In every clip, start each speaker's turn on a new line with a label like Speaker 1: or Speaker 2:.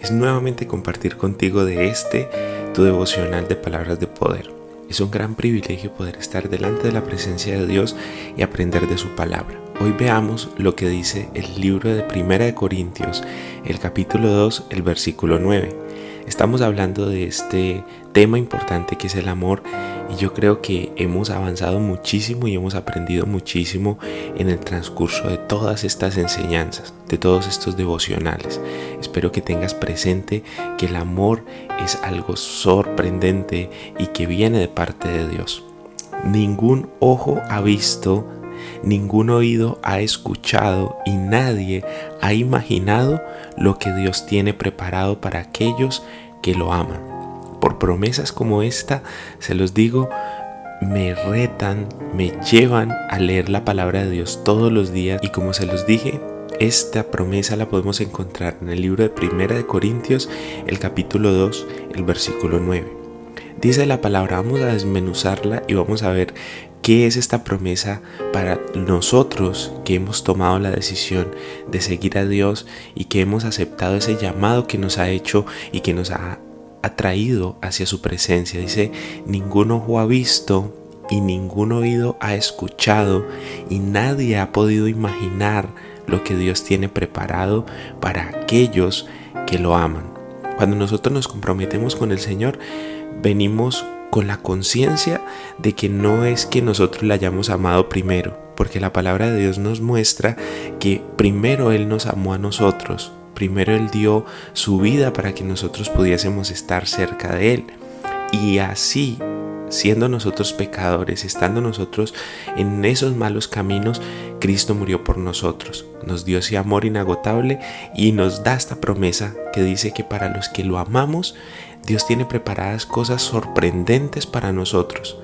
Speaker 1: es nuevamente compartir contigo de este, tu devocional de palabras de poder. Es un gran privilegio poder estar delante de la presencia de Dios y aprender de su palabra. Hoy veamos lo que dice el libro de Primera de Corintios, el capítulo 2, el versículo 9. Estamos hablando de este tema importante que es el amor y yo creo que hemos avanzado muchísimo y hemos aprendido muchísimo en el transcurso de todas estas enseñanzas, de todos estos devocionales. Espero que tengas presente que el amor es algo sorprendente y que viene de parte de Dios. Ningún ojo ha visto, ningún oído ha escuchado y nadie ha imaginado lo que Dios tiene preparado para aquellos que lo aman por promesas como esta, se los digo, me retan, me llevan a leer la palabra de Dios todos los días y como se los dije, esta promesa la podemos encontrar en el libro de Primera de Corintios, el capítulo 2, el versículo 9. Dice la palabra, vamos a desmenuzarla y vamos a ver qué es esta promesa para nosotros que hemos tomado la decisión de seguir a Dios y que hemos aceptado ese llamado que nos ha hecho y que nos ha atraído hacia su presencia. Dice, ningún ojo ha visto y ningún oído ha escuchado y nadie ha podido imaginar lo que Dios tiene preparado para aquellos que lo aman. Cuando nosotros nos comprometemos con el Señor, venimos con la conciencia de que no es que nosotros le hayamos amado primero, porque la palabra de Dios nos muestra que primero Él nos amó a nosotros, primero Él dio su vida para que nosotros pudiésemos estar cerca de Él. Y así, siendo nosotros pecadores, estando nosotros en esos malos caminos, Cristo murió por nosotros. Nos dio ese amor inagotable y nos da esta promesa que dice que para los que lo amamos, Dios tiene preparadas cosas sorprendentes para nosotros.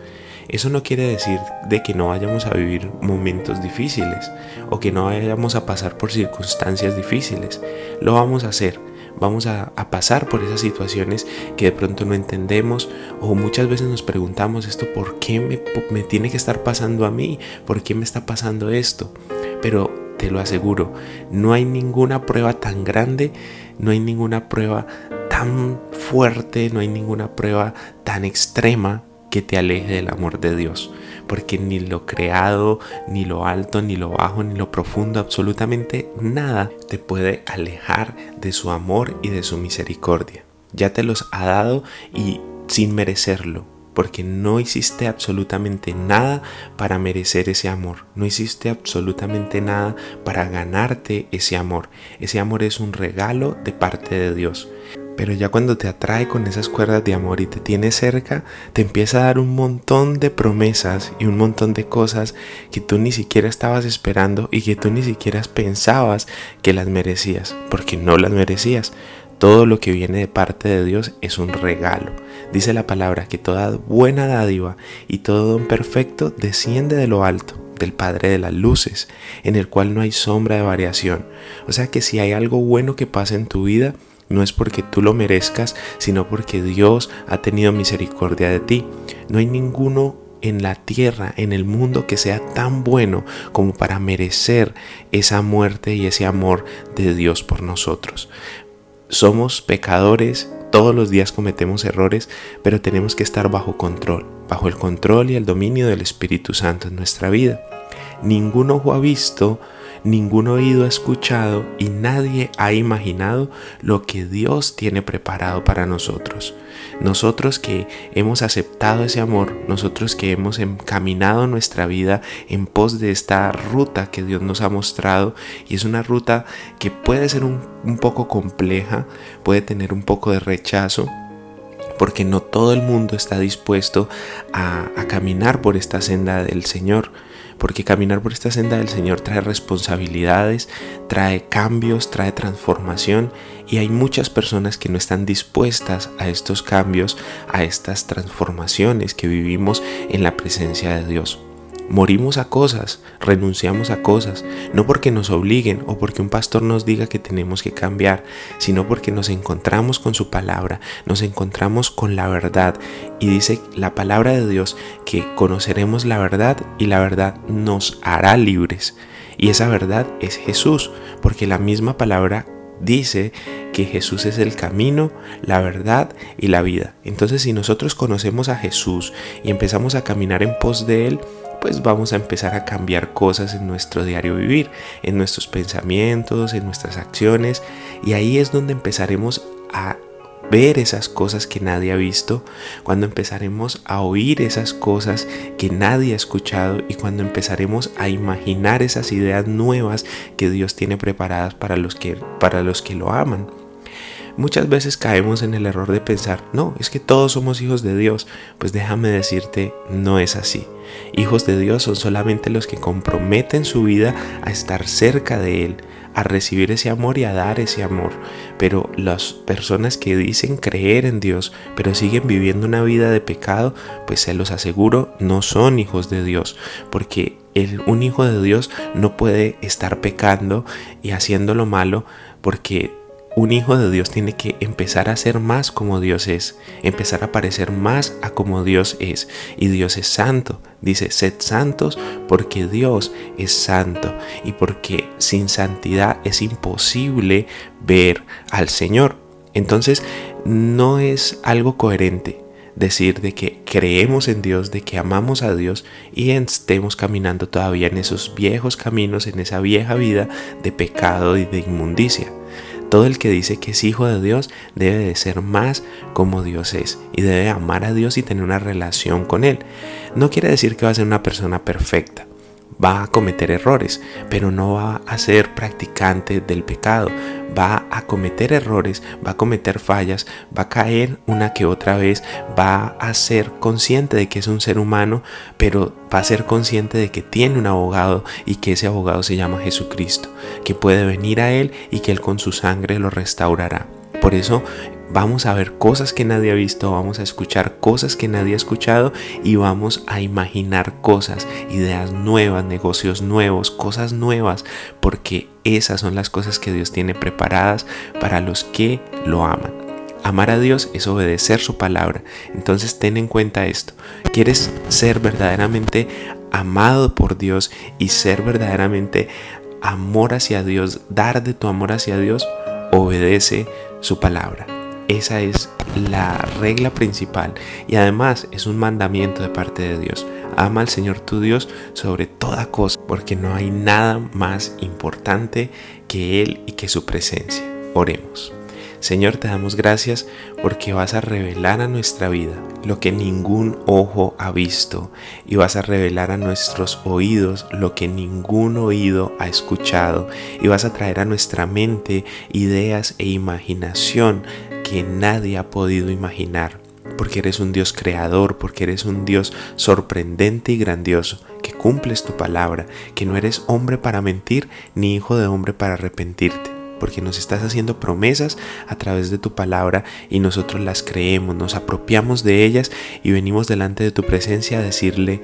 Speaker 1: Eso no quiere decir de que no vayamos a vivir momentos difíciles o que no vayamos a pasar por circunstancias difíciles. Lo vamos a hacer. Vamos a, pasar por esas situaciones que de pronto no entendemos o muchas veces nos preguntamos esto, ¿por qué me, me tiene que estar pasando a mí? ¿Por qué me está pasando esto? Pero te lo aseguro, no hay ninguna prueba tan grande, no hay ninguna prueba tan fuerte, no hay ninguna prueba tan extrema que te aleje del amor de Dios, porque ni lo creado, ni lo alto, ni lo bajo, ni lo profundo, absolutamente nada te puede alejar de su amor y de su misericordia. Ya te los ha dado y sin merecerlo, porque no hiciste absolutamente nada para merecer ese amor, no hiciste absolutamente nada para ganarte ese amor. Ese amor es un regalo de parte de Dios. Pero ya cuando te atrae con esas cuerdas de amor y te tiene cerca, te empieza a dar un montón de promesas y un montón de cosas que tú ni siquiera estabas esperando y que tú ni siquiera pensabas que las merecías, porque no las merecías. Todo lo que viene de parte de Dios es un regalo. Dice la palabra que toda buena dádiva y todo don perfecto desciende de lo alto del Padre de las Luces, en el cual no hay sombra de variación. O sea que si hay algo bueno que pasa en tu vida, no es porque tú lo merezcas, sino porque Dios ha tenido misericordia de ti. No hay ninguno en la tierra, en el mundo, que sea tan bueno como para merecer esa muerte y ese amor de Dios por nosotros. Somos pecadores, todos los días cometemos errores, pero tenemos que estar bajo control, bajo el control y el dominio del Espíritu Santo en nuestra vida. Ningún ojo ha visto ningún oído ha escuchado y nadie ha imaginado lo que Dios tiene preparado para nosotros. Nosotros que hemos aceptado ese amor, nosotros que hemos encaminado nuestra vida en pos de esta ruta que Dios nos ha mostrado y es una ruta que puede ser un, poco compleja, puede tener un poco de rechazo, porque no todo el mundo está dispuesto a, caminar por esta senda del Señor porque caminar por esta senda del Señor trae responsabilidades, trae cambios, trae transformación y hay muchas personas que no están dispuestas a estos cambios, a estas transformaciones que vivimos en la presencia de Dios. Morimos a cosas, renunciamos a cosas, no porque nos obliguen o porque un pastor nos diga que tenemos que cambiar, sino porque nos encontramos con su palabra, nos encontramos con la verdad. Y dice la palabra de Dios que conoceremos la verdad y la verdad nos hará libres. Y esa verdad es Jesús, porque la misma palabra dice que Jesús es el camino, la verdad y la vida. Entonces si nosotros conocemos a Jesús y empezamos a caminar en pos de Él, pues vamos a empezar a cambiar cosas en nuestro diario vivir, en nuestros pensamientos, en nuestras acciones. Y ahí es donde empezaremos a ver esas cosas que nadie ha visto, cuando empezaremos a oír esas cosas que nadie ha escuchado y cuando empezaremos a imaginar esas ideas nuevas que Dios tiene preparadas para los que, para los que lo aman. Muchas veces caemos en el error de pensar, no, es que todos somos hijos de Dios. Pues déjame decirte, no es así. Hijos de Dios son solamente los que comprometen su vida a estar cerca de Él, a recibir ese amor y a dar ese amor. Pero las personas que dicen creer en Dios, pero siguen viviendo una vida de pecado, pues se los aseguro, no son hijos de Dios, porque un hijo de Dios no puede estar pecando y haciendo lo malo porque un hijo de Dios tiene que empezar a ser más como Dios es, empezar a parecer más a como Dios es. Y Dios es santo. Dice, sed santos porque Dios es santo. Y porque sin santidad es imposible ver al Señor. Entonces, no es algo coherente decir de que creemos en Dios, de que amamos a Dios y estemos caminando todavía en esos viejos caminos, en esa vieja vida de pecado y de inmundicia. Todo el que dice que es hijo de Dios debe de ser más como Dios es y debe amar a Dios y tener una relación con Él. No quiere decir que va a ser una persona perfecta. Va a cometer errores, pero no va a ser practicante del pecado va a cometer errores, va a cometer fallas, va a caer una que otra vez, va a ser consciente de que es un ser humano, pero va a ser consciente de que tiene un abogado y que ese abogado se llama Jesucristo, que puede venir a Él y que Él con su sangre lo restaurará. Por eso vamos a ver cosas que nadie ha visto, vamos a escuchar cosas que nadie ha escuchado y vamos a imaginar cosas, ideas nuevas, negocios nuevos, cosas nuevas, porque esas son las cosas que Dios tiene preparadas para los que lo aman. Amar a Dios es obedecer su palabra. Entonces ten en cuenta esto. ¿Quieres ser verdaderamente amado por Dios y ser verdaderamente amor hacia Dios, dar de tu amor hacia Dios? Obedece su palabra. Esa es la regla principal y además es un mandamiento de parte de Dios. Ama al Señor tu Dios sobre toda cosa, porque no hay nada más importante que Él y que su presencia. Oremos. Señor, te damos gracias porque vas a revelar a nuestra vida lo que ningún ojo ha visto y vas a revelar a nuestros oídos lo que ningún oído ha escuchado y vas a traer a nuestra mente ideas e imaginación que nadie ha podido imaginar porque eres un Dios creador, porque eres un Dios sorprendente y grandioso, que cumples tu palabra, que no eres hombre para mentir ni hijo de hombre para arrepentirte porque nos estás haciendo promesas a través de tu palabra y nosotros las creemos, nos apropiamos de ellas y venimos delante de tu presencia a decirle,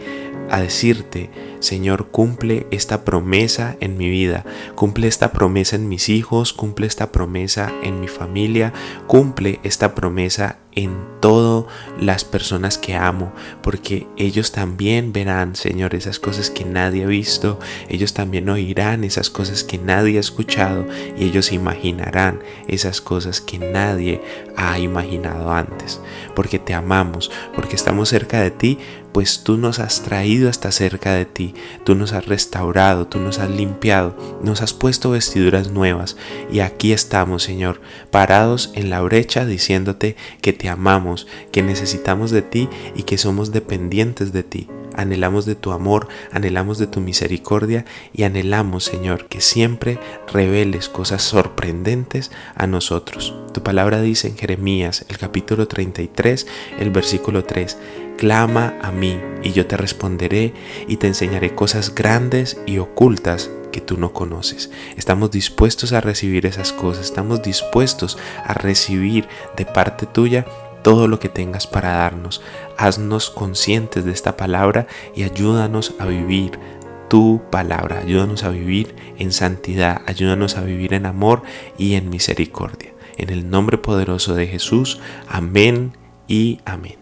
Speaker 1: a decirte, Señor, cumple esta promesa en mi vida, cumple esta promesa en mis hijos, cumple esta promesa en mi familia, cumple esta promesa en todas las personas que amo, porque ellos también verán, Señor, esas cosas que nadie ha visto, ellos también oirán esas cosas que nadie ha escuchado y ellos imaginarán esas cosas que nadie ha imaginado antes, porque te amamos, porque estamos cerca de ti, pues tú nos has traído hasta cerca de ti, tú nos has restaurado, tú nos has limpiado, nos has puesto vestiduras nuevas y aquí estamos, Señor, parados en la brecha diciéndote que te amamos, que necesitamos de ti y que somos dependientes de ti. Anhelamos de tu amor, anhelamos de tu misericordia y anhelamos, Señor, que siempre reveles cosas sorprendentes a nosotros. Tu palabra dice en Jeremías, el capítulo 33, el versículo 3, Clama a mí y yo te responderé y te enseñaré cosas grandes y ocultas que tú no conoces. Estamos dispuestos a recibir esas cosas, estamos dispuestos a recibir de parte tuya todo lo que tengas para darnos. Haznos conscientes de esta palabra y ayúdanos a vivir tu palabra. Ayúdanos a vivir en santidad, ayúdanos a vivir en amor y en misericordia. En el nombre poderoso de Jesús, amén y amén.